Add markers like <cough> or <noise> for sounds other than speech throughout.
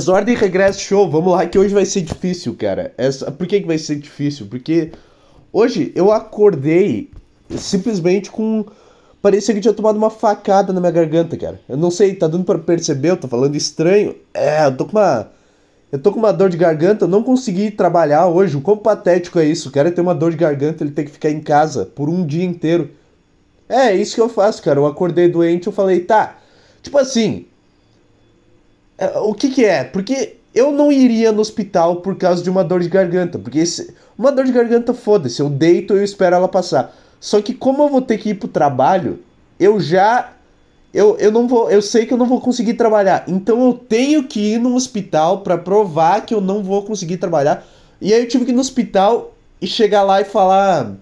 Mas ordem regresso show, vamos lá que hoje vai ser difícil, cara. Essa, por que, que vai ser difícil? Porque hoje eu acordei simplesmente com. Parecia que tinha tomado uma facada na minha garganta, cara. Eu não sei, tá dando para perceber, eu tô falando estranho. É, eu tô com uma. Eu tô com uma dor de garganta, eu não consegui trabalhar hoje. O quão patético é isso? O cara tem uma dor de garganta, ele tem que ficar em casa por um dia inteiro. É, isso que eu faço, cara. Eu acordei doente, eu falei, tá. Tipo assim, o que que é? Porque eu não iria no hospital por causa de uma dor de garganta. Porque uma dor de garganta, foda-se, eu deito e eu espero ela passar. Só que como eu vou ter que ir pro trabalho, eu já. Eu, eu não vou. Eu sei que eu não vou conseguir trabalhar. Então eu tenho que ir no hospital para provar que eu não vou conseguir trabalhar. E aí eu tive que ir no hospital e chegar lá e falar.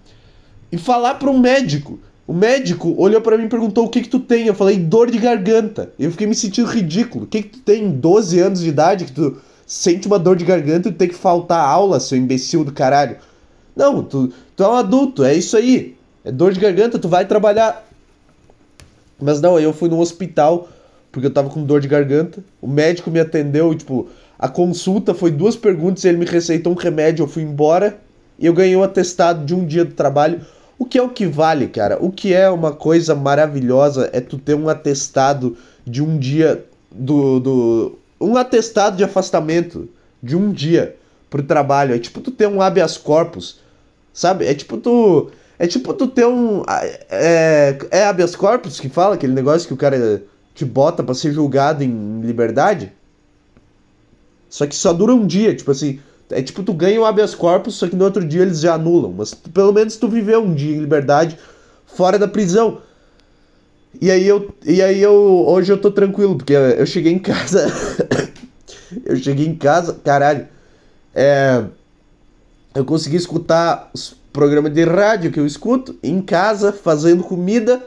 E falar para um médico. O médico olhou para mim e perguntou o que que tu tem. Eu falei dor de garganta. Eu fiquei me sentindo ridículo. O que que tu tem 12 anos de idade que tu sente uma dor de garganta e tem que faltar aula, seu imbecil do caralho? Não, tu, tu é um adulto, é isso aí. É dor de garganta, tu vai trabalhar. Mas não, eu fui no hospital porque eu tava com dor de garganta. O médico me atendeu, tipo, a consulta foi duas perguntas, ele me receitou um remédio, eu fui embora e eu ganhei um atestado de um dia do trabalho o que é o que vale, cara? O que é uma coisa maravilhosa é tu ter um atestado de um dia do, do um atestado de afastamento de um dia pro trabalho. É tipo tu ter um habeas corpus, sabe? É tipo tu é tipo tu ter um é, é habeas corpus que fala aquele negócio que o cara te bota para ser julgado em liberdade. Só que só dura um dia, tipo assim, é tipo, tu ganha o habeas corpus, só que no outro dia eles já anulam. Mas pelo menos tu viveu um dia em liberdade fora da prisão. E aí eu. E aí eu. Hoje eu tô tranquilo, porque eu cheguei em casa. <coughs> eu cheguei em casa, caralho. É, eu consegui escutar os programas de rádio que eu escuto em casa, fazendo comida.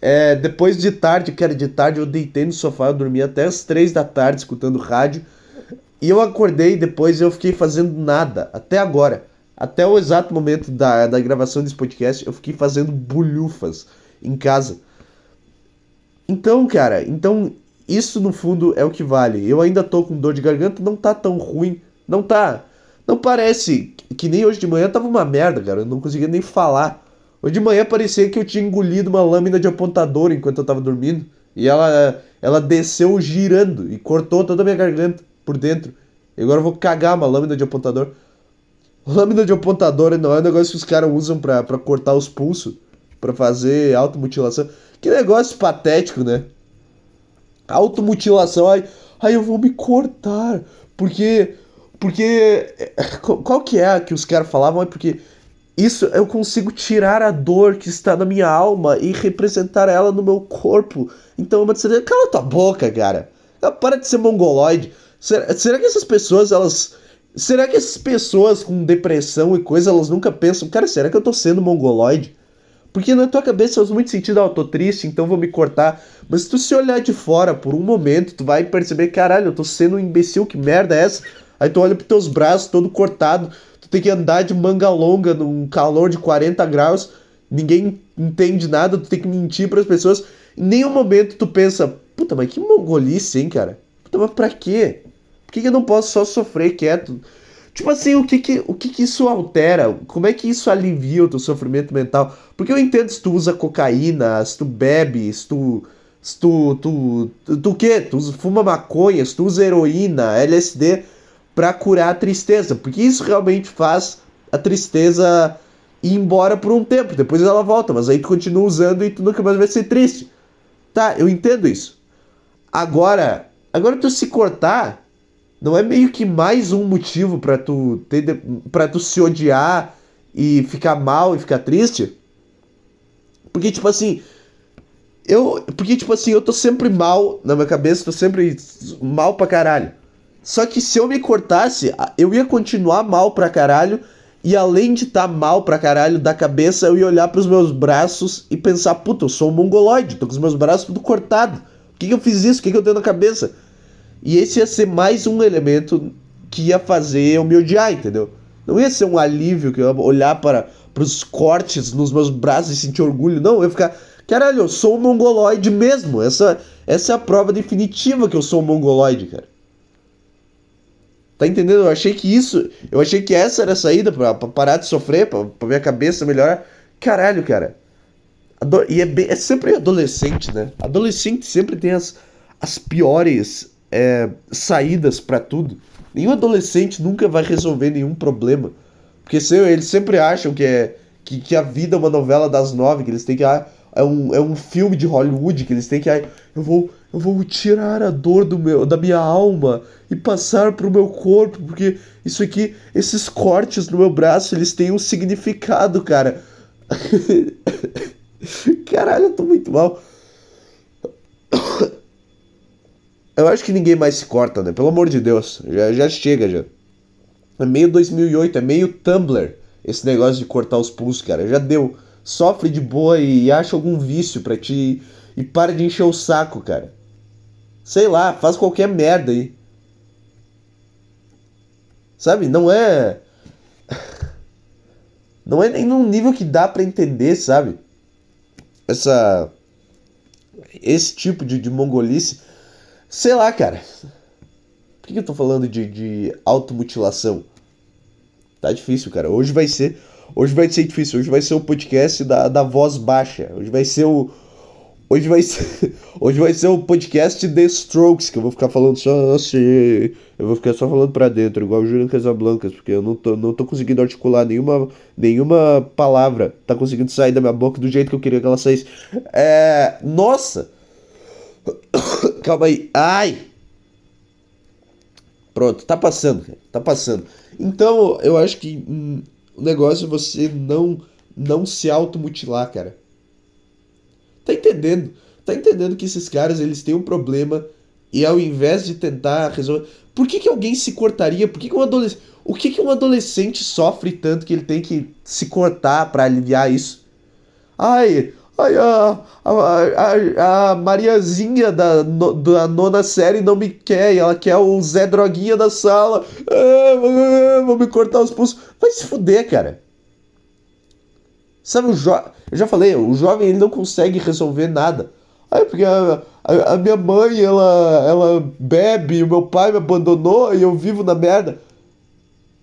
É, depois de tarde, que era de tarde, eu deitei no sofá, eu dormi até as três da tarde escutando rádio. E eu acordei depois eu fiquei fazendo nada, até agora. Até o exato momento da, da gravação desse podcast, eu fiquei fazendo bolhufas em casa. Então, cara, então isso no fundo é o que vale. Eu ainda tô com dor de garganta, não tá tão ruim. Não tá. Não parece que nem hoje de manhã tava uma merda, cara. Eu não conseguia nem falar. Hoje de manhã parecia que eu tinha engolido uma lâmina de apontador enquanto eu tava dormindo. E ela, ela desceu girando e cortou toda a minha garganta por dentro. E agora eu vou cagar uma lâmina de apontador. Lâmina de apontador não é um negócio que os caras usam pra, cortar os pulsos, pra fazer automutilação. Que negócio patético, né? Automutilação, ai, ai eu vou me cortar. Porque. Porque. Qual que é que os caras falavam? É porque isso eu consigo tirar a dor que está na minha alma e representar ela no meu corpo. Então, uma cala tua boca, cara. Para de ser mongoloide. Será, será que essas pessoas, elas. Será que essas pessoas com depressão e coisa, elas nunca pensam, cara, será que eu tô sendo mongoloide? Porque na tua cabeça faz muito sentido, ah, eu tô triste, então vou me cortar. Mas se tu se olhar de fora por um momento, tu vai perceber, caralho, eu tô sendo um imbecil, que merda é essa? Aí tu olha pros teus braços todo cortado, tu tem que andar de manga longa num calor de 40 graus, ninguém entende nada, tu tem que mentir para as pessoas. Em nenhum momento tu pensa, puta, mas que mongolice, hein, cara? Puta, mas pra quê? Por que, que eu não posso só sofrer quieto? Tipo assim, o que que, o que que isso altera? Como é que isso alivia o teu sofrimento mental? Porque eu entendo se tu usa cocaína, se tu bebe, se tu. Se tu. Tu, tu, tu quê? Tu fuma maconha, se tu usa heroína, LSD pra curar a tristeza. Porque isso realmente faz a tristeza ir embora por um tempo. Depois ela volta, mas aí tu continua usando e tu nunca mais vai ser triste. Tá, eu entendo isso. Agora, agora tu se cortar não é meio que mais um motivo para tu ter para tu se odiar e ficar mal e ficar triste? Porque tipo assim, eu, porque tipo assim, eu tô sempre mal na minha cabeça, tô sempre mal pra caralho. Só que se eu me cortasse, eu ia continuar mal pra caralho e além de estar tá mal pra caralho da cabeça, eu ia olhar pros meus braços e pensar, puta, eu sou um mongoloide, tô com os meus braços tudo cortado. Por que, que eu fiz isso? O que, que eu tenho na cabeça? E esse ia ser mais um elemento que ia fazer eu me odiar, entendeu? Não ia ser um alívio que eu ia olhar para os cortes nos meus braços e sentir orgulho. Não, eu ia ficar, caralho, eu sou um mongoloide mesmo. Essa, essa é a prova definitiva que eu sou um mongoloide, cara. Tá entendendo? Eu achei que isso. Eu achei que essa era a saída pra, pra parar de sofrer, pra, pra minha cabeça melhorar. Caralho, cara. Ado e é, bem, é sempre adolescente, né? Adolescente sempre tem as, as piores é, saídas para tudo. Nenhum adolescente nunca vai resolver nenhum problema. Porque se, eles sempre acham que, é, que, que a vida é uma novela das nove, que eles têm que. Ah, é, um, é um filme de Hollywood, que eles têm que. Ah, eu vou, eu vou tirar a dor do meu, da minha alma e passar pro meu corpo, porque isso aqui, esses cortes no meu braço, eles têm um significado, cara. <laughs> Caralho, eu tô muito mal. Eu acho que ninguém mais se corta, né? Pelo amor de Deus. Já, já chega, já. É meio 2008, é meio Tumblr esse negócio de cortar os pulsos, cara. Já deu. Sofre de boa e acha algum vício pra ti. E para de encher o saco, cara. Sei lá, faz qualquer merda aí. Sabe? Não é. <laughs> Não é nem num nível que dá para entender, sabe? Essa. Esse tipo de, de mongolice. Sei lá, cara. Por que, eu tô falando de, de automutilação? Tá difícil, cara. Hoje vai ser. Hoje vai ser difícil. Hoje vai ser o podcast da, da voz baixa. Hoje vai ser o. Hoje vai ser. <laughs> Hoje vai ser o podcast The Strokes, que eu vou ficar falando só assim. Eu vou ficar só falando pra dentro, igual o Júlio Casablancas, porque eu não tô, não tô conseguindo articular nenhuma, nenhuma palavra. Tá conseguindo sair da minha boca do jeito que eu queria que ela saísse. É. Nossa! Calma aí. Ai! Pronto, tá passando, tá passando. Então, eu acho que hum, o negócio é você não, não se automutilar, cara. Tá entendendo? Tá entendendo que esses caras, eles têm um problema e ao invés de tentar resolver... Por que, que alguém se cortaria? Por que, que um adolescente... O que, que um adolescente sofre tanto que ele tem que se cortar para aliviar isso? Ai, a, a, a, Mariazinha da, no, da nona série não me quer, ela quer o Zé Droguinha da sala. Ah, vou me cortar os pulsos. Vai se fuder, cara. Sabe, o jo... eu já falei, o jovem ele não consegue resolver nada. Ai, porque a, a, a minha mãe, ela, ela bebe, o meu pai me abandonou e eu vivo na merda.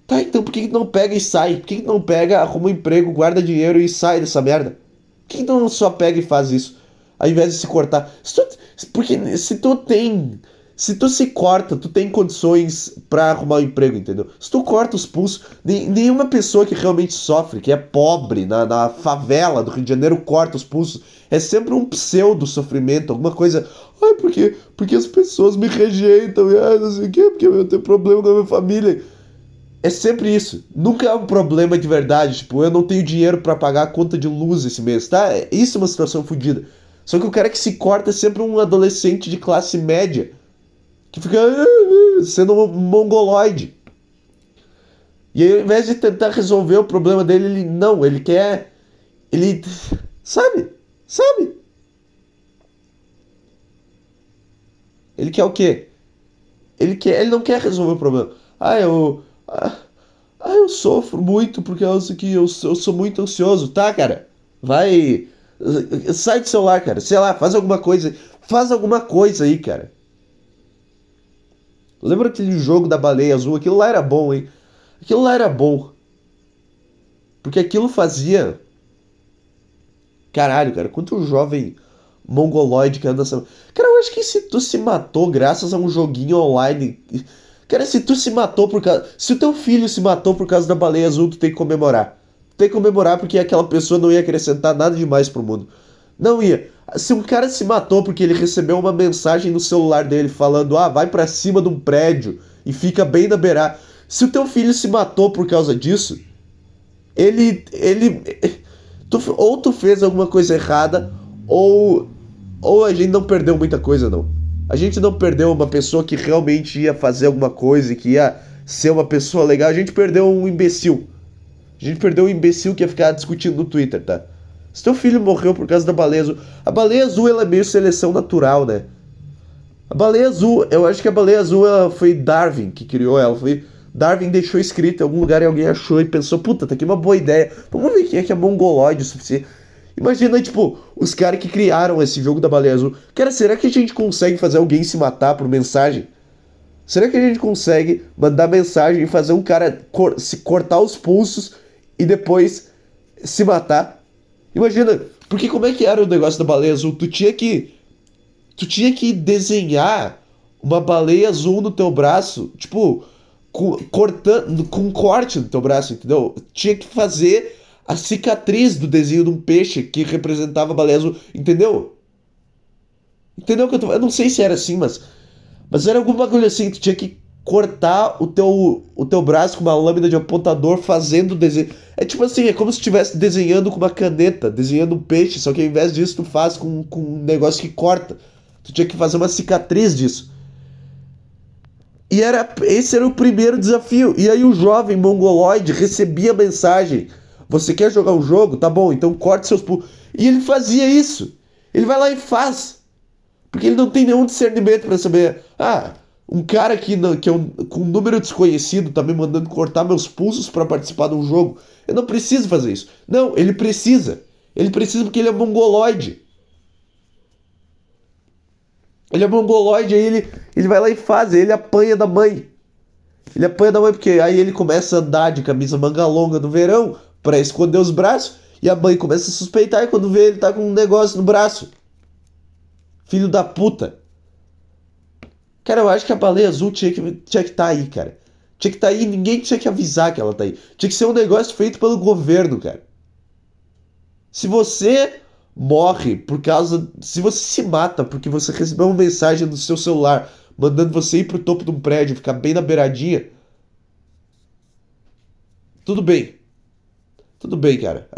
Tá, então por que, que não pega e sai? Por que, que não pega, arruma um emprego, guarda dinheiro e sai dessa merda? Que não só pega e faz isso? Ao invés de se cortar. Se tu, porque se tu tem. Se tu se corta, tu tem condições para arrumar um emprego, entendeu? Se tu corta os pulsos, nenhuma pessoa que realmente sofre, que é pobre, na, na favela do Rio de Janeiro, corta os pulsos. É sempre um pseudo sofrimento, alguma coisa. Ai, porque, porque as pessoas me rejeitam, ai, não sei o quê, porque eu tenho problema com a minha família. É sempre isso. Nunca é um problema de verdade. Tipo, eu não tenho dinheiro para pagar a conta de luz esse mês, tá? Isso é uma situação fodida. Só que o cara que se corta é sempre um adolescente de classe média. Que fica ah, sendo um mongoloide. E aí, ao invés de tentar resolver o problema dele, ele não, ele quer. Ele. Sabe? Sabe? Ele quer o quê? Ele, quer, ele não quer resolver o problema. Ah, eu ah, ah, eu sofro muito por causa que eu, eu sou muito ansioso, tá, cara? Vai. Sai do celular, cara. Sei lá, faz alguma coisa. Faz alguma coisa aí, cara. Lembra aquele jogo da baleia azul? Aquilo lá era bom, hein? Aquilo lá era bom. Porque aquilo fazia. Caralho, cara, quanto jovem mongoloide que anda. Cara, eu acho que se tu se matou graças a um joguinho online Cara, se tu se matou por causa. Se o teu filho se matou por causa da baleia azul, tu tem que comemorar. Tem que comemorar porque aquela pessoa não ia acrescentar nada demais pro mundo. Não ia. Se um cara se matou porque ele recebeu uma mensagem no celular dele falando, ah, vai para cima de um prédio e fica bem na beirada. Se o teu filho se matou por causa disso, ele. ele. <laughs> Tu, ou tu fez alguma coisa errada, ou. Ou a gente não perdeu muita coisa, não. A gente não perdeu uma pessoa que realmente ia fazer alguma coisa e que ia ser uma pessoa legal. A gente perdeu um imbecil. A gente perdeu um imbecil que ia ficar discutindo no Twitter, tá? Se filho morreu por causa da baleia azul. A baleia azul ela é meio seleção natural, né? A baleia azul, eu acho que a baleia azul ela foi Darwin que criou ela. Foi. Darwin deixou escrito em algum lugar e alguém achou e pensou: puta, tá aqui uma boa ideia. Vamos ver quem é que é mongoloide o suficiente. Imagina, tipo, os caras que criaram esse jogo da baleia azul. Cara, será que a gente consegue fazer alguém se matar por mensagem? Será que a gente consegue mandar mensagem e fazer um cara cor se cortar os pulsos e depois se matar? Imagina, porque como é que era o negócio da baleia azul? Tu tinha que. Tu tinha que desenhar uma baleia azul no teu braço, tipo, cortando, com um corte no teu braço, entendeu? Tinha que fazer a cicatriz do desenho de um peixe que representava azul, entendeu? Entendeu que eu tô... Eu não sei se era assim, mas mas era algum bagulho assim, tu tinha que cortar o teu, o teu braço com uma lâmina de apontador fazendo desenho. É tipo assim, é como se estivesse desenhando com uma caneta, desenhando um peixe, só que ao invés disso tu faz com, com um negócio que corta. Tu tinha que fazer uma cicatriz disso. E era, esse era o primeiro desafio. E aí o jovem mongoloide recebia a mensagem: Você quer jogar um jogo? Tá bom, então corte seus pulos. E ele fazia isso. Ele vai lá e faz. Porque ele não tem nenhum discernimento para saber. Ah, um cara que, não, que é um, com um número desconhecido tá me mandando cortar meus pulsos para participar de um jogo. Eu não preciso fazer isso. Não, ele precisa. Ele precisa porque ele é mongoloide. Ele é mongoloide, aí ele, ele vai lá e faz, ele apanha da mãe. Ele apanha da mãe porque aí ele começa a andar de camisa manga longa no verão para esconder os braços e a mãe começa a suspeitar e quando vê ele tá com um negócio no braço. Filho da puta. Cara, eu acho que a baleia azul tinha que tinha que tá aí, cara. Tinha que estar tá aí, ninguém tinha que avisar que ela tá aí. Tinha que ser um negócio feito pelo governo, cara. Se você morre por causa. Se você se mata porque você recebeu uma mensagem no seu celular mandando você ir pro topo de um prédio, ficar bem na beiradinha. Tudo bem. Tudo bem, cara.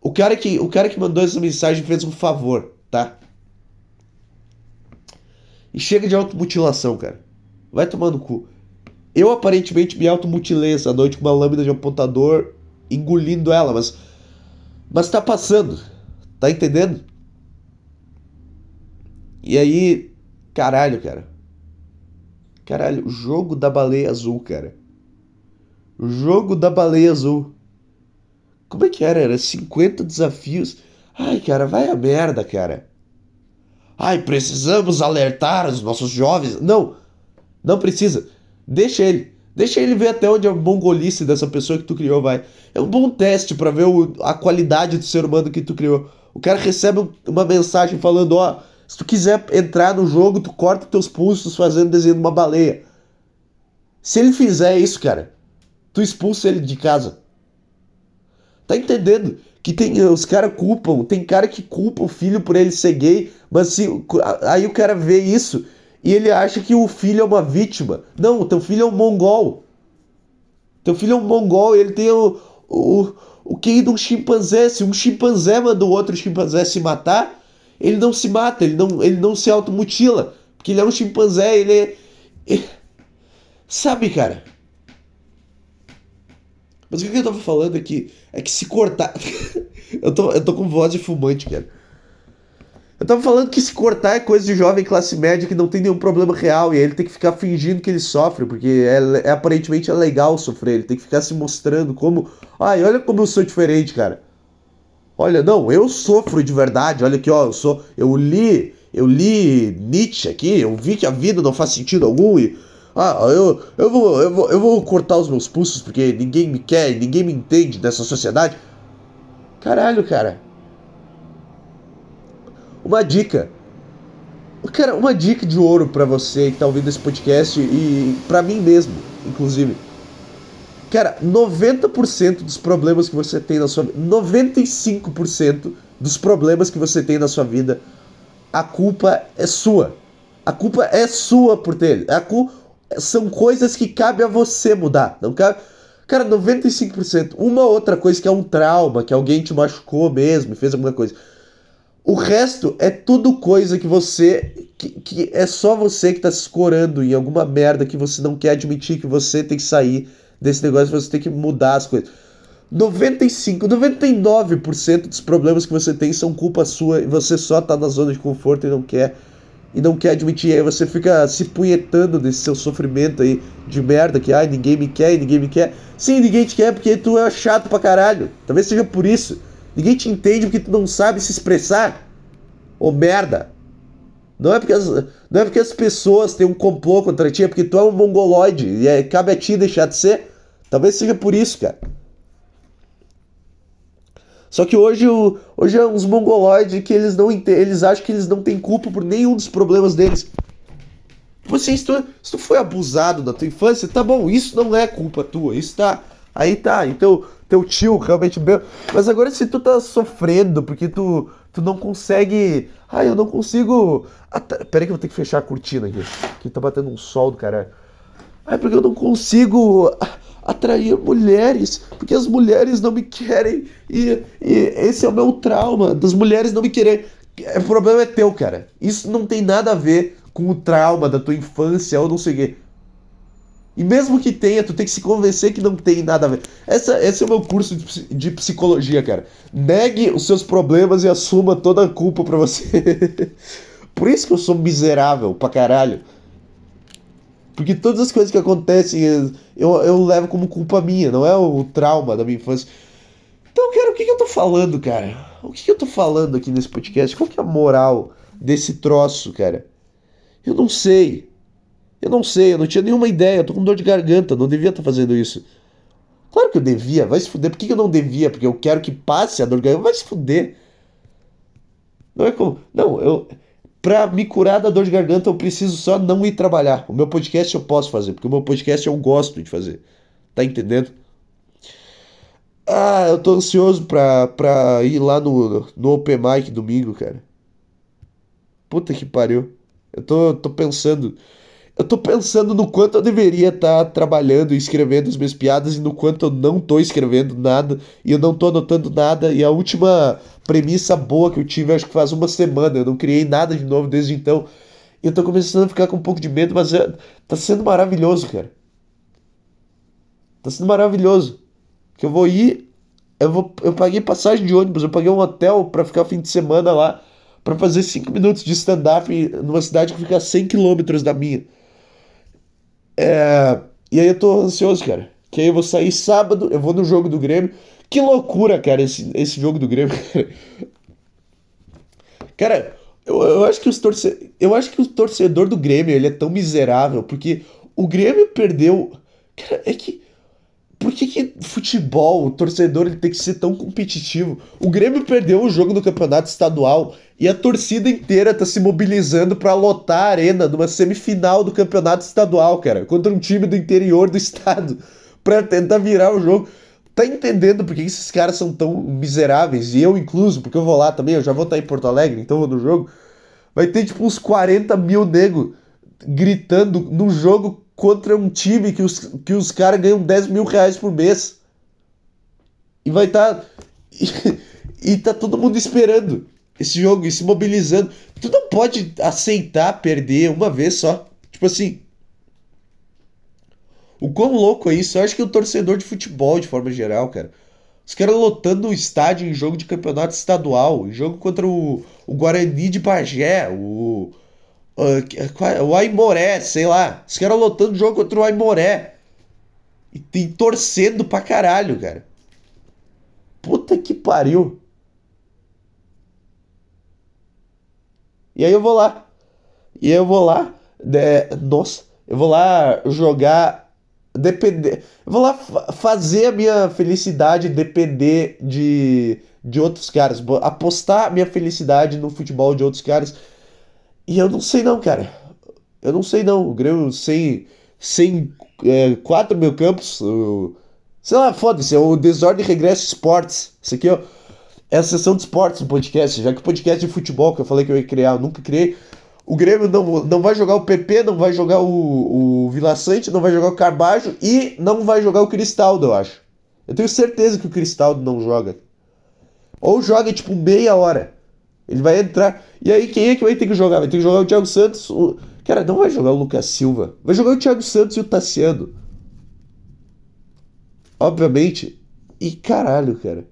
O cara que, o cara que mandou essa mensagem fez um favor, tá? E chega de automutilação, cara. Vai tomar no cu. Eu aparentemente me automutilei essa noite com uma lâmina de apontador engolindo ela, mas. Mas tá passando. Tá entendendo? E aí. Caralho, cara. Caralho, o jogo da baleia azul, cara. O jogo da baleia azul. Como é que era? Era 50 desafios. Ai, cara, vai a merda, cara. Ai, precisamos alertar os nossos jovens. Não, não precisa. Deixa ele. Deixa ele ver até onde a mongolice dessa pessoa que tu criou vai. É um bom teste para ver o, a qualidade do ser humano que tu criou. O cara recebe uma mensagem falando: ó, se tu quiser entrar no jogo, tu corta teus pulsos fazendo desenho de uma baleia. Se ele fizer isso, cara, tu expulsa ele de casa. Tá entendendo? Que tem os caras culpam, tem cara que culpa o filho por ele ser gay, mas se aí o cara vê isso e ele acha que o filho é uma vítima. Não, teu filho é um mongol. Teu filho é um mongol ele tem o, o, o QI de um chimpanzé. Se um chimpanzé manda o outro chimpanzé se matar, ele não se mata, ele não, ele não se automutila. Porque ele é um chimpanzé, ele é. Ele... Sabe, cara? Mas o que eu tava falando aqui é que se cortar. <laughs> eu, tô, eu tô com voz de fumante, cara. Eu tava falando que se cortar é coisa de jovem classe média que não tem nenhum problema real e ele tem que ficar fingindo que ele sofre, porque é, é, aparentemente é legal sofrer, ele tem que ficar se mostrando como. Ai, olha como eu sou diferente, cara. Olha, não, eu sofro de verdade. Olha aqui, ó, eu sou. Eu li. Eu li Nietzsche aqui, eu vi que a vida não faz sentido algum e ah, eu, eu, vou, eu, vou, eu vou cortar os meus pulsos porque ninguém me quer, ninguém me entende nessa sociedade. Caralho, cara. Uma dica. Cara, uma dica de ouro para você que tá ouvindo esse podcast e para mim mesmo, inclusive. Cara, 90% dos problemas que você tem na sua vida, 95% dos problemas que você tem na sua vida, a culpa é sua. A culpa é sua por ter. A são coisas que cabe a você mudar. Não cabe. Cara, 95%. Uma outra coisa que é um trauma, que alguém te machucou mesmo, fez alguma coisa. O resto é tudo coisa que você. Que, que é só você que tá se escorando em alguma merda que você não quer admitir que você tem que sair desse negócio, você tem que mudar as coisas. 95, 99% dos problemas que você tem são culpa sua e você só tá na zona de conforto e não quer e não quer admitir. Aí você fica se punhetando desse seu sofrimento aí de merda, que ai, ninguém me quer, ninguém me quer. Sim, ninguém te quer porque tu é chato pra caralho. Talvez seja por isso. Ninguém te entende porque tu não sabe se expressar. Ô merda. Não é porque as, não é porque as pessoas têm um complô contra ti, é porque tu é um mongoloide e é, cabe a ti deixar de ser. Talvez seja por isso, cara. Só que hoje, hoje é uns mongoloides que eles não eles acham que eles não têm culpa por nenhum dos problemas deles. Você, se tu, se tu foi abusado na tua infância, tá bom, isso não é culpa tua, isso tá. Aí tá, então teu tio realmente bem. Mas agora se tu tá sofrendo porque tu, tu não consegue. Ah, eu não consigo. Ah, tá, pera aí que eu vou ter que fechar a cortina aqui. Que tá batendo um sol do caralho. Ah, porque eu não consigo atrair mulheres, porque as mulheres não me querem. E, e esse é o meu trauma, das mulheres não me querem. O problema é teu, cara. Isso não tem nada a ver com o trauma da tua infância ou não sei o quê. E mesmo que tenha, tu tem que se convencer que não tem nada a ver. Essa, esse é o meu curso de, de psicologia, cara. Negue os seus problemas e assuma toda a culpa pra você. <laughs> Por isso que eu sou miserável pra caralho. Porque todas as coisas que acontecem eu, eu levo como culpa minha, não é o trauma da minha infância. Então, cara, o que, que eu tô falando, cara? O que, que eu tô falando aqui nesse podcast? Qual que é a moral desse troço, cara? Eu não sei. Eu não sei, eu não tinha nenhuma ideia. Eu tô com dor de garganta, não devia estar tá fazendo isso. Claro que eu devia, vai se fuder. Por que, que eu não devia? Porque eu quero que passe a dor de garganta. Vai se fuder. Não é como. Não, eu. Pra me curar da dor de garganta, eu preciso só não ir trabalhar. O meu podcast eu posso fazer, porque o meu podcast eu gosto de fazer. Tá entendendo? Ah, eu tô ansioso pra, pra ir lá no, no Open Mic domingo, cara. Puta que pariu. Eu tô, tô pensando. Eu tô pensando no quanto eu deveria estar tá trabalhando e escrevendo as minhas piadas e no quanto eu não tô escrevendo nada e eu não tô anotando nada. E a última premissa boa que eu tive, acho que faz uma semana. Eu não criei nada de novo desde então. E eu tô começando a ficar com um pouco de medo, mas é, tá sendo maravilhoso, cara. Tá sendo maravilhoso. Que eu vou ir. Eu, vou, eu paguei passagem de ônibus, eu paguei um hotel para ficar o fim de semana lá. para fazer 5 minutos de stand-up numa cidade que fica a 100 quilômetros da minha. É, e aí eu tô ansioso, cara. Que aí eu vou sair sábado, eu vou no jogo do Grêmio. Que loucura, cara, esse, esse jogo do Grêmio. <laughs> Cara, eu, eu, acho que os torce... eu acho que o torcedor do Grêmio ele é tão miserável porque o Grêmio perdeu. Cara, é que. Por que, que futebol, o torcedor ele tem que ser tão competitivo? O Grêmio perdeu o jogo do campeonato estadual e a torcida inteira tá se mobilizando para lotar a arena numa semifinal do campeonato estadual, cara, contra um time do interior do <laughs> estado, para tentar virar o jogo. Tá entendendo por que esses caras são tão miseráveis? E eu incluso, porque eu vou lá também, eu já vou estar em Porto Alegre, então vou no jogo. Vai ter tipo uns 40 mil nego gritando no jogo contra um time que os, que os caras ganham 10 mil reais por mês. E vai estar. Tá, e, <laughs> e tá todo mundo esperando esse jogo e se mobilizando. Tu não pode aceitar perder uma vez só. Tipo assim, o quão louco é isso? Eu acho que o torcedor de futebol, de forma geral, cara. Os caras lotando o estádio em jogo de campeonato estadual, em jogo contra o, o Guarani de Bagé, o, o, o Aimoré, sei lá. Os caras lotando o jogo contra o Aimoré. E, torcendo pra caralho, cara. Puta que pariu. E aí eu vou lá. E eu vou lá. De... Nossa, eu vou lá jogar depender. Vou lá fazer a minha felicidade depender de, de outros caras. Apostar minha felicidade no futebol de outros caras. E eu não sei não, cara. Eu não sei não. O Grêmio sem, sem é, quatro mil campos. Sei lá, foda-se. É o Desordem Regresso Esportes. Isso aqui, ó. É a sessão de esportes do podcast. Já que o podcast de futebol que eu falei que eu ia criar, eu nunca criei. O Grêmio não, não vai jogar o PP, não vai jogar o, o Vila Sante, não vai jogar o Carbajo e não vai jogar o Cristaldo, eu acho. Eu tenho certeza que o Cristaldo não joga. Ou joga tipo meia hora. Ele vai entrar. E aí quem é que vai ter que jogar? Vai ter que jogar o Thiago Santos. O... Cara, não vai jogar o Lucas Silva. Vai jogar o Thiago Santos e o Tassiano. Obviamente. E caralho, cara.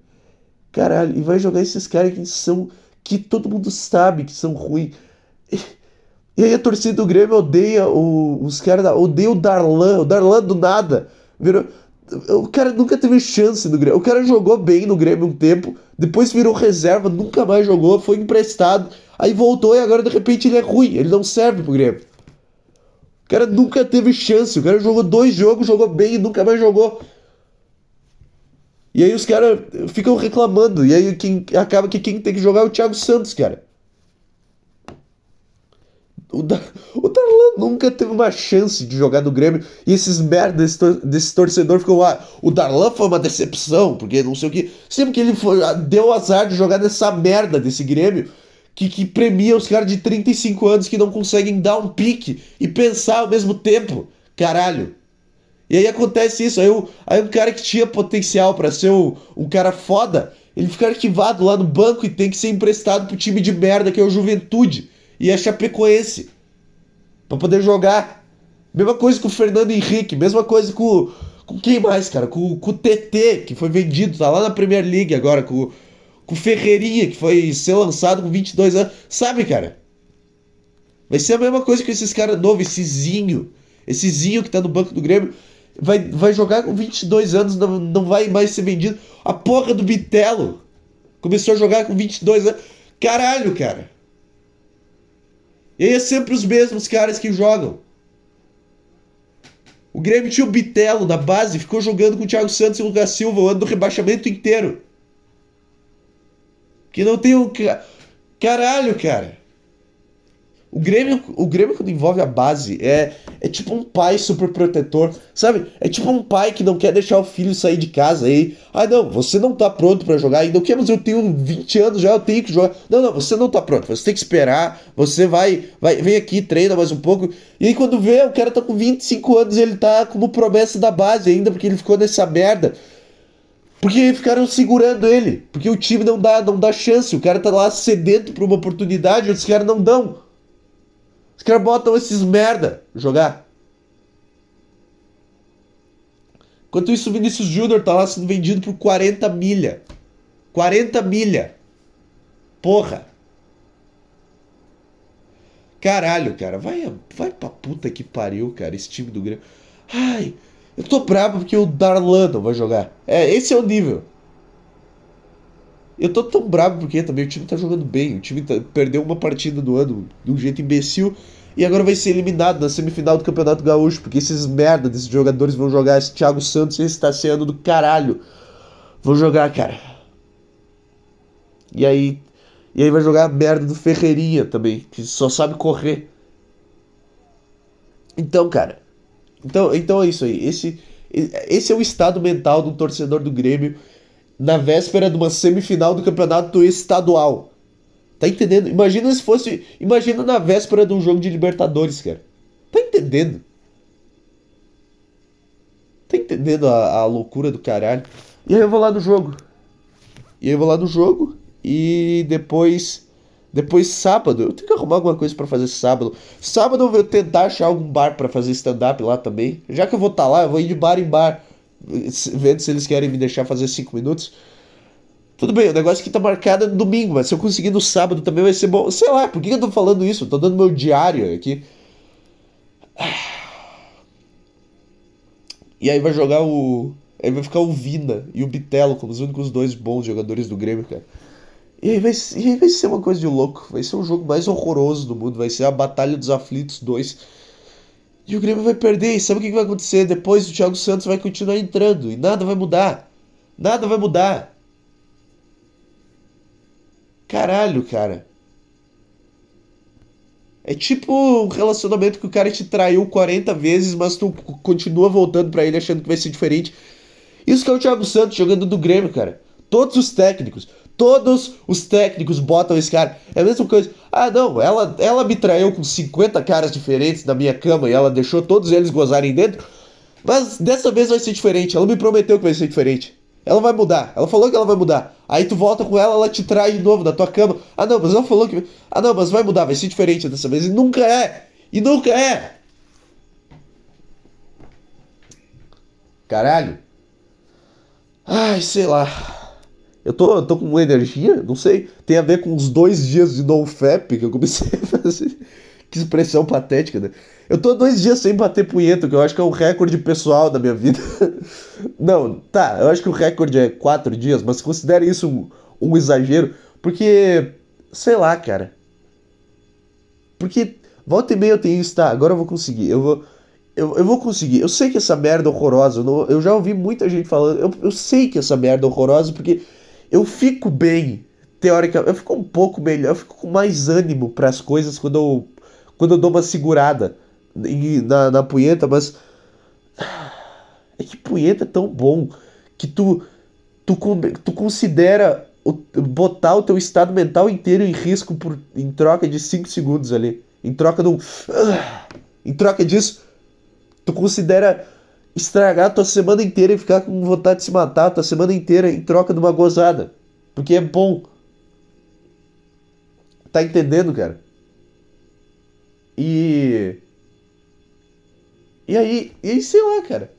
Caralho. E vai jogar esses caras que são. Que todo mundo sabe que são ruins. <laughs> E aí a torcida do Grêmio odeia o, os caras, odeia o Darlan, o Darlan do nada. Virou, o cara nunca teve chance no Grêmio. O cara jogou bem no Grêmio um tempo, depois virou reserva, nunca mais jogou, foi emprestado. Aí voltou e agora de repente ele é ruim, ele não serve pro Grêmio. O cara nunca teve chance, o cara jogou dois jogos, jogou bem e nunca mais jogou. E aí os caras ficam reclamando, e aí quem, acaba que quem tem que jogar é o Thiago Santos, cara. O, da, o Darlan nunca teve uma chance de jogar no Grêmio. E esses merdas desse, desse torcedor ficam lá. O Darlan foi uma decepção, porque não sei o que. Sempre que ele foi, ah, deu azar de jogar nessa merda desse Grêmio que, que premia os caras de 35 anos que não conseguem dar um pique e pensar ao mesmo tempo. Caralho. E aí acontece isso. Aí, o, aí um cara que tinha potencial para ser um, um cara foda, ele fica arquivado lá no banco e tem que ser emprestado pro time de merda que é o Juventude e a Chapecoense. Pra poder jogar. Mesma coisa com o Fernando Henrique, mesma coisa com. Com quem mais, cara? Com, com o TT, que foi vendido, tá lá na Premier League agora, com, com o Ferreirinha, que foi ser lançado com 22 anos. Sabe, cara? Vai ser a mesma coisa com esses caras novos, esse Zinho. Esse Zinho que tá no banco do Grêmio. Vai, vai jogar com 22 anos, não, não vai mais ser vendido. A porra do Bitelo começou a jogar com 22 anos. Caralho, cara. E aí é sempre os mesmos caras que jogam. O Grêmio tinha o Bitelo da base, ficou jogando com o Thiago Santos e o Lucas Silva o ano do rebaixamento inteiro. Que não tem um. Caralho, cara. O Grêmio, o Grêmio quando envolve a base é, é tipo um pai super protetor, sabe? É tipo um pai que não quer deixar o filho sair de casa aí. Ah, não, você não tá pronto para jogar ainda. O que? Mas eu tenho 20 anos já, eu tenho que jogar. Não, não, você não tá pronto. Você tem que esperar. Você vai, vai, vem aqui, treina mais um pouco. E aí quando vê, o cara tá com 25 anos e ele tá como promessa da base ainda, porque ele ficou nessa merda. Porque ficaram segurando ele. Porque o time não dá, não dá chance. O cara tá lá sedento pra uma oportunidade, os caras não dão. Caras botam esses merda jogar. Enquanto isso, o Vinícius Júnior tá lá sendo vendido por 40 milha. 40 milha. Porra. Caralho, cara. Vai, vai pra puta que pariu, cara. Esse time do Grêmio. Ai, eu tô bravo porque o Darlan não vai jogar. É, esse é o nível. Eu tô tão bravo porque também o time tá jogando bem. O time tá, perdeu uma partida do ano de um jeito imbecil e agora vai ser eliminado na semifinal do Campeonato Gaúcho, porque esses merda desses jogadores vão jogar. Esse Thiago Santos e esse Tassiano do caralho vão jogar, cara. E aí. E aí vai jogar a merda do Ferreirinha também, que só sabe correr. Então, cara. Então, então é isso aí. Esse, esse é o estado mental do torcedor do Grêmio na véspera de uma semifinal do campeonato estadual. Tá entendendo? Imagina se fosse. Imagina na véspera de um jogo de Libertadores, cara. Tá entendendo? Tá entendendo a, a loucura do caralho? E aí eu vou lá no jogo. E aí eu vou lá no jogo. E depois. Depois sábado, eu tenho que arrumar alguma coisa para fazer sábado. Sábado eu vou tentar achar algum bar para fazer stand-up lá também. Já que eu vou estar tá lá, eu vou ir de bar em bar. Vendo se eles querem me deixar fazer 5 minutos. Tudo bem, o negócio que tá marcado no domingo, mas se eu conseguir no sábado também vai ser bom. Sei lá, por que eu tô falando isso? Eu tô dando meu diário aqui. E aí vai jogar o. Aí vai ficar o Vina e o Bitelo como os únicos dois bons jogadores do Grêmio, cara. E aí, vai, e aí vai ser uma coisa de louco. Vai ser o jogo mais horroroso do mundo. Vai ser a Batalha dos Aflitos 2. E o Grêmio vai perder. E sabe o que vai acontecer? Depois o Thiago Santos vai continuar entrando. E nada vai mudar. Nada vai mudar. Caralho, cara. É tipo um relacionamento que o cara te traiu 40 vezes, mas tu continua voltando para ele achando que vai ser diferente. Isso que é o Thiago Santos jogando do Grêmio, cara. Todos os técnicos, todos os técnicos botam esse cara. É a mesma coisa. Ah, não, ela, ela me traiu com 50 caras diferentes na minha cama e ela deixou todos eles gozarem dentro. Mas dessa vez vai ser diferente. Ela me prometeu que vai ser diferente. Ela vai mudar. Ela falou que ela vai mudar. Aí tu volta com ela, ela te traz de novo da tua cama. Ah não, mas ela falou que. Ah não, mas vai mudar, vai ser diferente dessa vez. E nunca é! E nunca é! Caralho. Ai, sei lá. Eu tô, tô com energia, não sei. Tem a ver com os dois dias de NoFap que eu comecei a fazer. Que expressão patética, né? Eu tô dois dias sem bater punheta, que eu acho que é o recorde pessoal da minha <laughs> vida. Não, tá, eu acho que o recorde é quatro dias, mas considere isso um, um exagero, porque, sei lá, cara. Porque volta e meia eu tenho isso, tá? Agora eu vou conseguir. Eu vou. Eu, eu vou conseguir. Eu sei que essa merda é horrorosa. Eu, não, eu já ouvi muita gente falando. Eu, eu sei que essa merda é horrorosa porque eu fico bem. Teoricamente, eu fico um pouco melhor. Eu fico com mais ânimo para as coisas quando eu, quando eu dou uma segurada na, na punheta, mas. É que punheta é tão bom que tu, tu, tu considera o, botar o teu estado mental inteiro em risco por, em troca de 5 segundos ali. Em troca de um. Em troca disso, tu considera estragar tua semana inteira e ficar com vontade de se matar tua semana inteira em troca de uma gozada. Porque é bom. Tá entendendo, cara? E. E aí, e aí, sei lá, cara.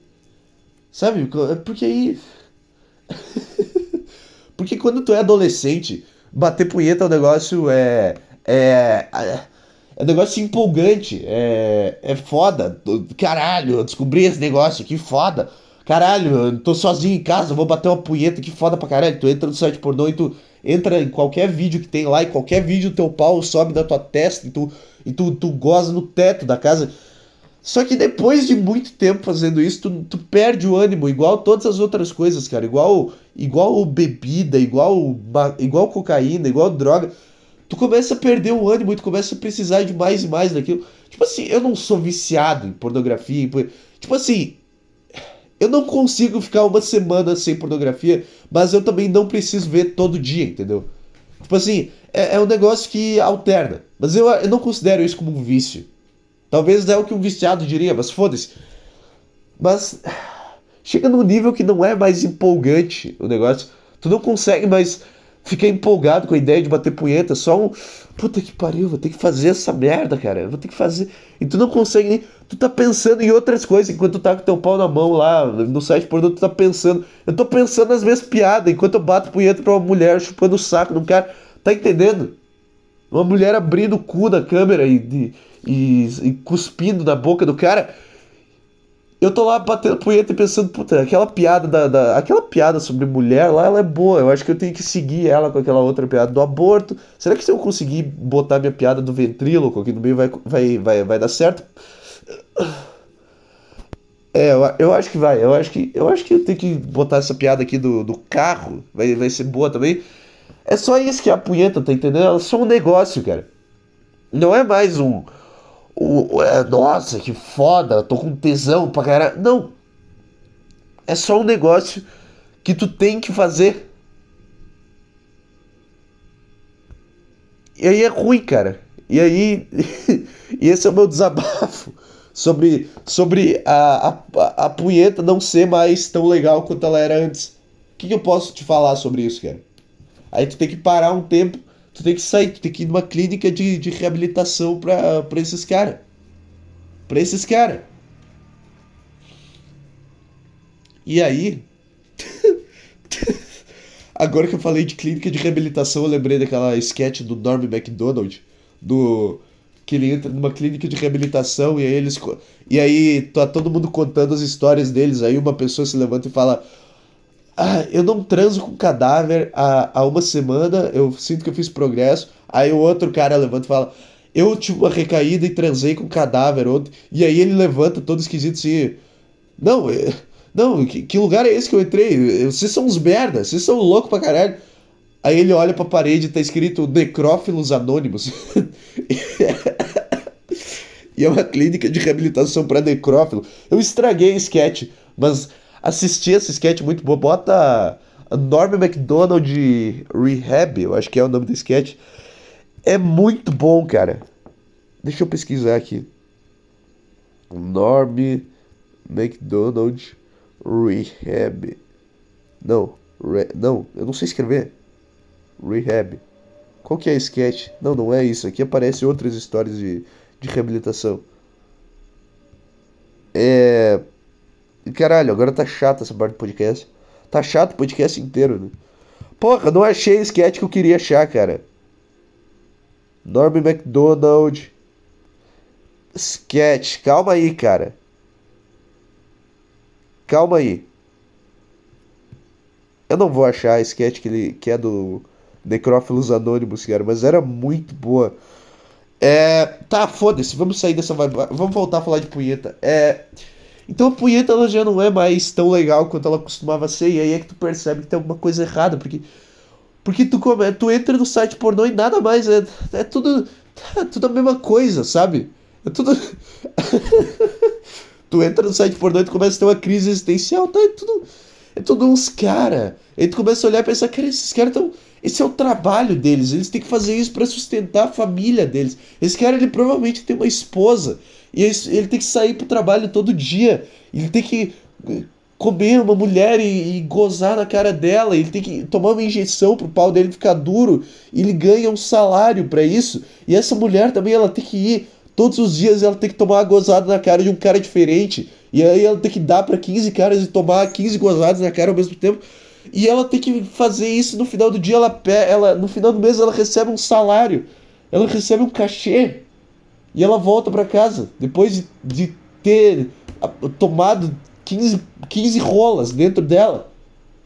Sabe? Porque aí. <laughs> Porque quando tu é adolescente, bater punheta é um negócio é. É. É um negócio empolgante. É. É foda. Caralho, eu descobri esse negócio, que foda. Caralho, eu tô sozinho em casa, vou bater uma punheta, que foda pra caralho. Tu entra no site pornô e tu entra em qualquer vídeo que tem lá, e qualquer vídeo teu pau sobe da tua testa e tu, e tu, tu goza no teto da casa. Só que depois de muito tempo fazendo isso, tu, tu perde o ânimo, igual todas as outras coisas, cara. Igual, igual bebida, igual, igual cocaína, igual droga. Tu começa a perder o ânimo e tu começa a precisar de mais e mais daquilo. Tipo assim, eu não sou viciado em pornografia. Tipo assim, eu não consigo ficar uma semana sem pornografia, mas eu também não preciso ver todo dia, entendeu? Tipo assim, é, é um negócio que alterna. Mas eu, eu não considero isso como um vício. Talvez é o que um viciado diria, mas foda-se. Mas chega num nível que não é mais empolgante o negócio. Tu não consegue mais ficar empolgado com a ideia de bater punheta. Só um. Puta que pariu, vou ter que fazer essa merda, cara. vou ter que fazer. E tu não consegue nem. Tu tá pensando em outras coisas enquanto tu tá com teu pau na mão lá no site pornô. Tu tá pensando. Eu tô pensando nas minhas piadas enquanto eu bato punheta pra uma mulher chupando o saco de um cara. Tá entendendo? Uma mulher abrindo o cu da câmera e, e, e cuspindo na boca do cara. Eu tô lá batendo punheta e pensando, puta, aquela piada da, da, Aquela piada sobre mulher lá, ela é boa. Eu acho que eu tenho que seguir ela com aquela outra piada do aborto. Será que se eu conseguir botar minha piada do ventríloco aqui no meio vai, vai, vai, vai dar certo? É, eu, eu acho que vai. Eu acho que eu acho que eu tenho que botar essa piada aqui do, do carro. Vai, vai ser boa também. É só isso que é a punheta, tá entendendo? É só um negócio, cara. Não é mais um o, é, nossa, que foda, tô com tesão pra caralho. Não. É só um negócio que tu tem que fazer. E aí é ruim, cara. E aí. <laughs> e esse é o meu desabafo sobre, sobre a, a, a punheta não ser mais tão legal quanto ela era antes. O que, que eu posso te falar sobre isso, cara? Aí tu tem que parar um tempo tu tem que sair, tu tem que ir numa clínica de, de reabilitação pra, pra esses caras. Pra esses caras. E aí. <laughs> Agora que eu falei de clínica de reabilitação, eu lembrei daquela sketch do Norm MacDonald. Do. Que ele entra numa clínica de reabilitação e aí eles. E aí tá todo mundo contando as histórias deles. Aí uma pessoa se levanta e fala: ah, eu não transo com cadáver há, há uma semana, eu sinto que eu fiz progresso. Aí o outro cara levanta e fala: Eu tive uma recaída e transei com cadáver ontem. E aí ele levanta todo esquisito assim: Não, é, não, que, que, lugar é esse que eu entrei? Vocês são uns merda, vocês são loucos pra caralho. Aí ele olha pra parede e tá escrito Necrófilos Anônimos. <laughs> e é uma clínica de reabilitação para necrófilo. Eu estraguei a sketch, mas assisti esse sketch muito boa. Bota Norm MacDonald Rehab, eu acho que é o nome do sketch. É muito bom, cara. Deixa eu pesquisar aqui. Norm MacDonald Rehab. Não, re, não, eu não sei escrever. Rehab. Qual que é a sketch? Não, não é isso. Aqui aparecem outras histórias de, de reabilitação. É. Caralho, agora tá chato essa parte do podcast. Tá chato o podcast inteiro, né? Porra, não achei o sketch que eu queria achar, cara. Norm MacDonald. Sketch. Calma aí, cara. Calma aí. Eu não vou achar a sketch que, ele, que é do Necrófilos Anônimos, cara, mas era muito boa. É. Tá, foda-se, vamos sair dessa. Vamos voltar a falar de punheta. É. Então a punheta ela já não é mais tão legal quanto ela costumava ser, e aí é que tu percebe que tem alguma coisa errada, porque. Porque tu, come, tu entra no site pornô e nada mais, é, é tudo. É tudo a mesma coisa, sabe? É tudo. <laughs> tu entra no site pornô e tu começa a ter uma crise existencial, tá? É tudo. É tudo uns cara. Aí tu começa a olhar e pensar, cara, esses caras estão. Esse é o trabalho deles, eles têm que fazer isso para sustentar a família deles. Esse cara, ele provavelmente tem uma esposa, e ele tem que sair pro trabalho todo dia, ele tem que eh, comer uma mulher e, e, gozar na cara dela, ele tem que tomar uma injeção pro pau dele ficar duro, ele ganha um salário para isso, e essa mulher também ela tem que ir todos os dias ela tem que tomar uma gozada na cara de um cara diferente, e aí ela tem que dar para 15 caras e tomar 15 gozadas na cara ao mesmo tempo. E ela tem que fazer isso no final do dia, ela, ela no final do mês ela recebe um salário, ela recebe um cachê e ela volta para casa depois de, de ter tomado 15, 15 rolas dentro dela.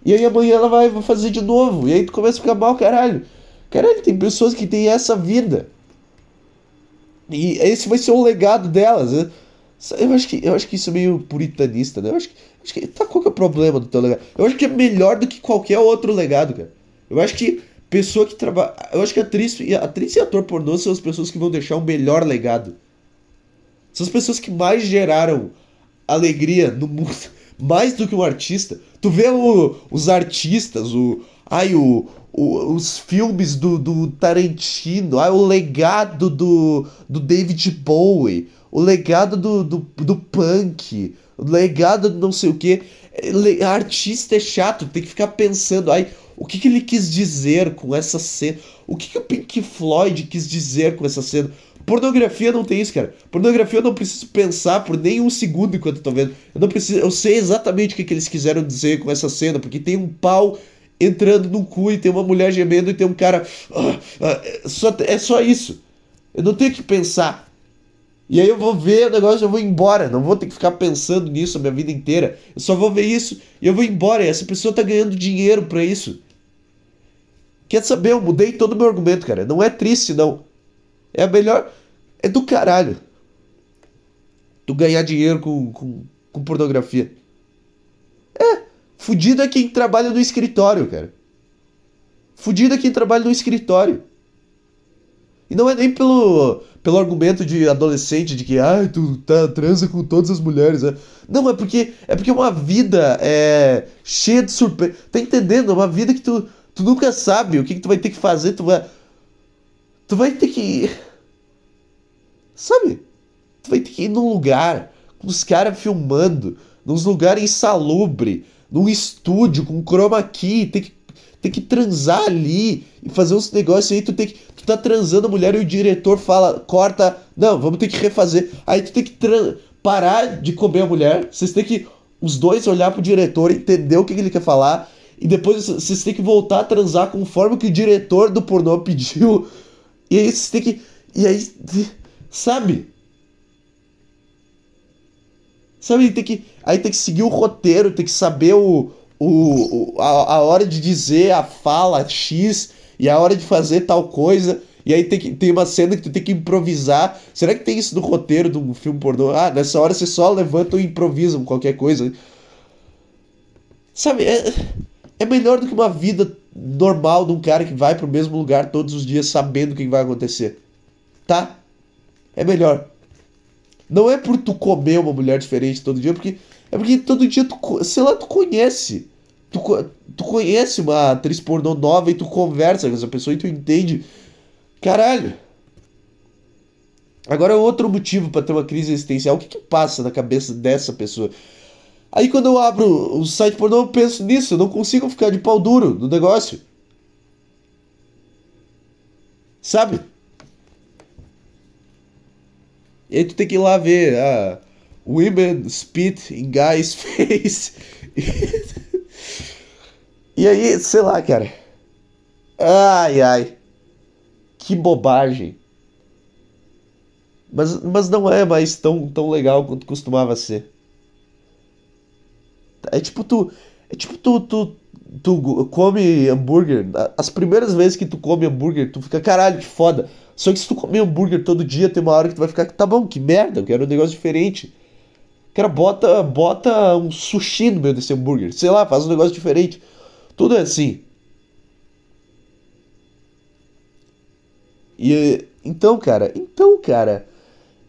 E aí amanhã ela vai fazer de novo. E aí tu começa a ficar mal, caralho. Caralho, tem pessoas que têm essa vida. E esse vai ser o legado delas. Eu acho que, eu acho que isso é meio puritanista, né? Eu acho que, acho que tá, qual que é o problema do teu legado? Eu acho que é melhor do que qualquer outro legado, cara. Eu acho que pessoa que trabalha. Eu acho que atriz, atriz e ator pornô são as pessoas que vão deixar o melhor legado. São as pessoas que mais geraram alegria no mundo. <laughs> Mais do que um artista. Tu vê o, os artistas, o. Ai, o, o, os filmes do, do Tarantino, ai, o legado do, do David Bowie o legado do, do, do punk, o legado do não sei o que. Artista é chato, tem que ficar pensando, ai, o que, que ele quis dizer com essa cena? O que, que o Pink Floyd quis dizer com essa cena? Pornografia não tem isso, cara. Pornografia eu não preciso pensar por nem um segundo enquanto eu tô vendo. Eu não preciso. Eu sei exatamente o que, que eles quiseram dizer com essa cena, porque tem um pau entrando no cu e tem uma mulher gemendo e tem um cara. Uh, uh, só, é só isso. Eu não tenho que pensar. E aí eu vou ver o negócio eu vou embora. Não vou ter que ficar pensando nisso a minha vida inteira. Eu só vou ver isso e eu vou embora. E essa pessoa tá ganhando dinheiro para isso. Quer saber? Eu mudei todo o meu argumento, cara. Não é triste, não. É a melhor. É do caralho. Tu ganhar dinheiro com, com, com pornografia. É. Fudido é quem trabalha no escritório, cara. Fudido é quem trabalha no escritório. E não é nem pelo, pelo argumento de adolescente de que ah, tu tá, transa com todas as mulheres. Né? Não, é porque é porque uma vida é cheia de surpresa. Tá entendendo? É uma vida que tu, tu nunca sabe o que, que tu vai ter que fazer. Tu vai, tu vai ter que. Sabe? Tu vai ter que ir num lugar com os caras filmando, num lugar insalubre, num estúdio com chroma key, tem que tem que transar ali e fazer uns negócios aí, tu tem que. Tu tá transando a mulher e o diretor fala, corta, não, vamos ter que refazer. Aí tu tem que parar de comer a mulher, vocês têm que. Os dois olhar pro diretor, entender o que, que ele quer falar, e depois vocês têm que voltar a transar conforme que o diretor do pornô pediu. E aí vocês têm que. E aí. Sabe? Sabe, tem que. Aí tem que seguir o roteiro, tem que saber o o, o a, a, hora de dizer a fala X e a hora de fazer tal coisa. E aí tem, que, tem uma cena que tu tem que improvisar. Será que tem isso no roteiro um filme pornô? Ah, nessa hora você só levanta ou improvisa qualquer coisa. Sabe, é, é melhor do que uma vida normal de um cara que vai pro mesmo lugar todos os dias sabendo o que vai acontecer. Tá? É melhor. Não é por tu comer uma mulher diferente todo dia, porque é porque todo dia tu, sei lá, tu conhece. Tu, tu conhece uma atriz pornô nova e tu conversa com essa pessoa e tu entende. Caralho. Agora, outro motivo para ter uma crise existencial, o que que passa na cabeça dessa pessoa? Aí quando eu abro o site pornô, eu penso nisso, eu não consigo ficar de pau duro no negócio. Sabe? E aí tu tem que ir lá ver, ah, Women spit in guys <laughs> face. e aí, sei lá, cara. Ai, ai. Que bobagem. Mas, mas não é mais tão, tão legal quanto costumava ser. É tipo tu. É tipo tu, tu, tu come hambúrguer. As primeiras vezes que tu come hambúrguer, tu fica caralho, que foda. Só que se tu comer hambúrguer todo dia, tem uma hora que tu vai ficar, tá bom, que merda, eu quero um negócio diferente. Cara, bota, bota um sushi no meio desse hambúrguer. Sei lá, faz um negócio diferente. Tudo é assim. E então, cara, então, cara,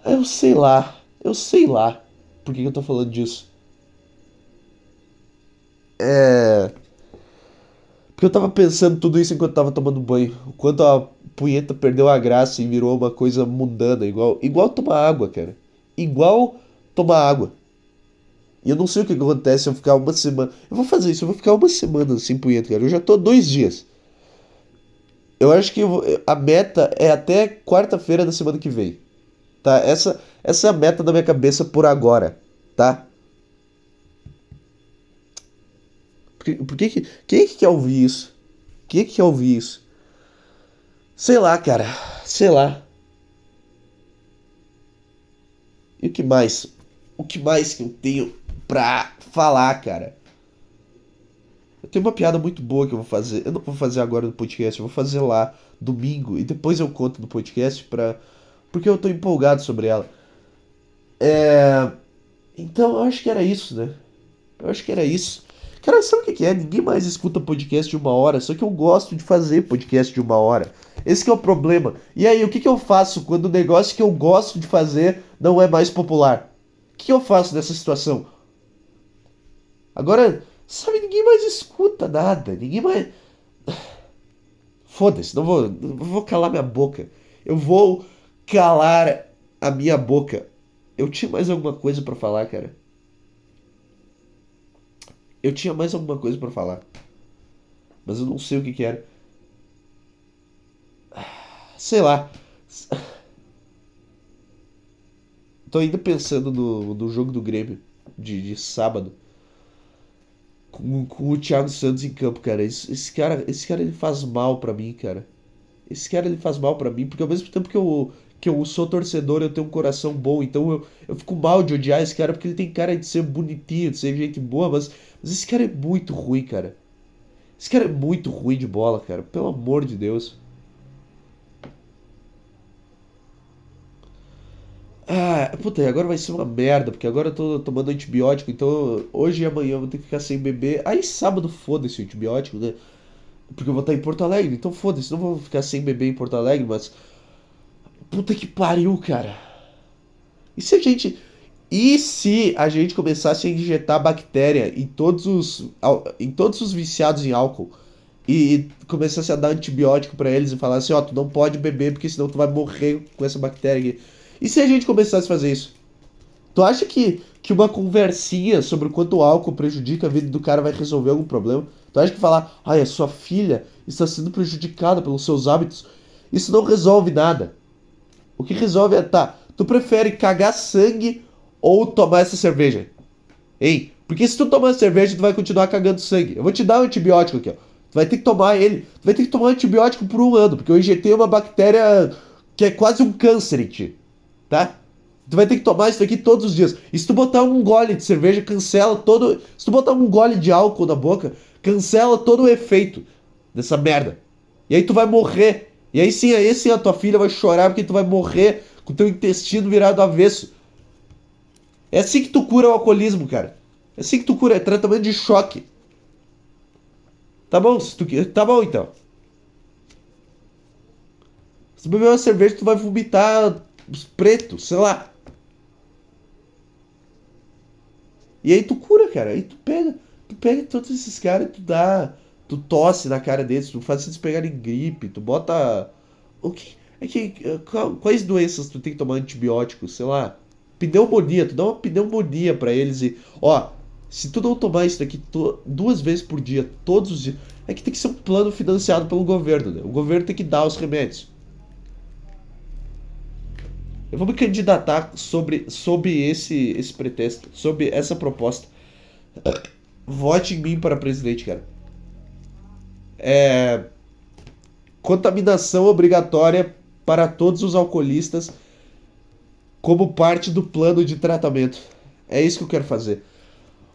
eu sei lá, eu sei lá por que, que eu tô falando disso. É. Porque eu tava pensando tudo isso enquanto eu tava tomando banho. Quanto a punheta perdeu a graça e virou uma coisa mundana, igual, igual tomar água, cara. Igual tomar água. E eu não sei o que acontece eu ficar uma semana. Eu vou fazer isso, eu vou ficar uma semana sem punheta, cara. Eu já tô dois dias. Eu acho que a meta é até quarta-feira da semana que vem. Tá? Essa, essa é a meta da minha cabeça por agora. Tá? Por, por que, que quem é que quer ouvir isso? Quem é que quer ouvir isso? Sei lá, cara. Sei lá. E o que mais? O que mais que eu tenho pra falar, cara? Eu tenho uma piada muito boa que eu vou fazer. Eu não vou fazer agora no podcast, eu vou fazer lá domingo e depois eu conto no podcast pra. Porque eu tô empolgado sobre ela. É. Então eu acho que era isso, né? Eu acho que era isso. Cara, sabe o que é? Ninguém mais escuta podcast de uma hora, só que eu gosto de fazer podcast de uma hora. Esse é o problema. E aí, o que, que eu faço quando o negócio que eu gosto de fazer não é mais popular? O que, que eu faço nessa situação? Agora, sabe, ninguém mais escuta nada, ninguém mais. <sighs> Foda-se, não vou, não vou calar minha boca. Eu vou calar a minha boca. Eu tinha mais alguma coisa para falar, cara? Eu tinha mais alguma coisa para falar. Mas eu não sei o que, que era. Sei lá. Tô ainda pensando no, no jogo do Grêmio de, de sábado. Com, com, o Thiago Santos em campo, cara. Esse, esse, cara. esse cara ele faz mal para mim, cara. Esse cara ele faz mal para mim, porque ao mesmo tempo que eu, que eu sou torcedor, eu tenho um coração bom. Então eu, eu fico mal de odiar esse cara, porque ele tem cara de ser bonitinho, de ser gente boa, mas, mas esse cara é muito ruim, cara. Esse cara é muito ruim de bola, cara. Pelo amor de Deus. Ah, puta, agora vai ser uma merda, porque agora eu tô tomando antibiótico, então hoje e amanhã eu vou ter que ficar sem beber. Aí sábado foda-se o antibiótico, né? Porque eu vou estar em Porto Alegre, então foda-se, não vou ficar sem beber em Porto Alegre, mas Puta que pariu, cara. E se a gente. E se a gente começasse a injetar bactéria em todos os, em todos os viciados em álcool e começasse a dar antibiótico para eles e falasse, ó, oh, tu não pode beber porque senão tu vai morrer com essa bactéria aqui. E se a gente começasse a fazer isso? Tu acha que, que uma conversinha sobre o quanto o álcool prejudica a vida do cara vai resolver algum problema? Tu acha que falar, ai, a sua filha está sendo prejudicada pelos seus hábitos, isso não resolve nada. O que resolve é, tá, tu prefere cagar sangue ou tomar essa cerveja? Hein? Porque se tu tomar cerveja, tu vai continuar cagando sangue. Eu vou te dar um antibiótico aqui, ó. Tu vai ter que tomar ele. Tu vai ter que tomar um antibiótico por um ano, porque eu injetei uma bactéria que é quase um câncer em ti. Tá? Tu vai ter que tomar isso aqui todos os dias. E se tu botar um gole de cerveja, cancela todo. Se tu botar um gole de álcool na boca, cancela todo o efeito dessa merda. E aí tu vai morrer e aí sim, aí sim a tua filha vai chorar porque tu vai morrer com teu intestino virado avesso. É assim que tu cura o alcoolismo, cara. É assim que tu cura, é tratamento de choque. Tá bom, se tu tá bom então. Se tu beber uma cerveja, tu vai vomitar preto, sei lá. E aí tu cura, cara. Aí tu pega, tu pega todos esses caras e tu dá tu tosse na cara deles, tu faz eles pegarem gripe, tu bota. O que. É que. Quais doenças tu tem que tomar antibiótico? Sei lá. Pneumonia, tu dá uma pneumonia para eles e. Ó, se tu não tomar isso daqui to, duas vezes por dia, todos os dias. É que tem que ser um plano financiado pelo governo, né? O governo tem que dar os remédios. Eu vou me candidatar sobre, sobre esse, esse pretexto, sobre essa proposta. Vote em mim para presidente, cara é, contaminação obrigatória para todos os alcoolistas como parte do plano de tratamento. É isso que eu quero fazer.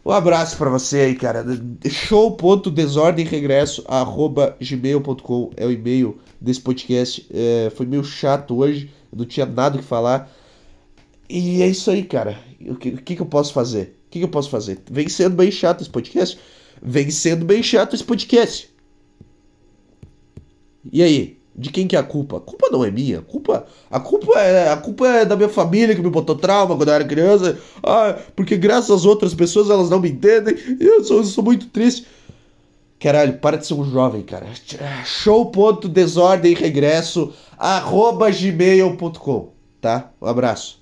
Um abraço para você aí, cara. Show.desordemregresso arroba gmail.com é o e-mail desse podcast. É, foi meio chato hoje, não tinha nada o que falar. E é isso aí, cara. O que, o que, eu posso fazer? O que eu posso fazer? Vem sendo bem chato esse podcast? Vem sendo bem chato esse podcast. E aí? De quem que é a culpa? A culpa não é minha. A culpa, a culpa é a culpa é da minha família que me botou trauma quando eu era criança. Ah, porque graças às outras pessoas elas não me entendem. Eu sou, eu sou muito triste. Caralho, para de ser um jovem, cara. Show.desordem regresso arroba gmail.com, tá? Um abraço.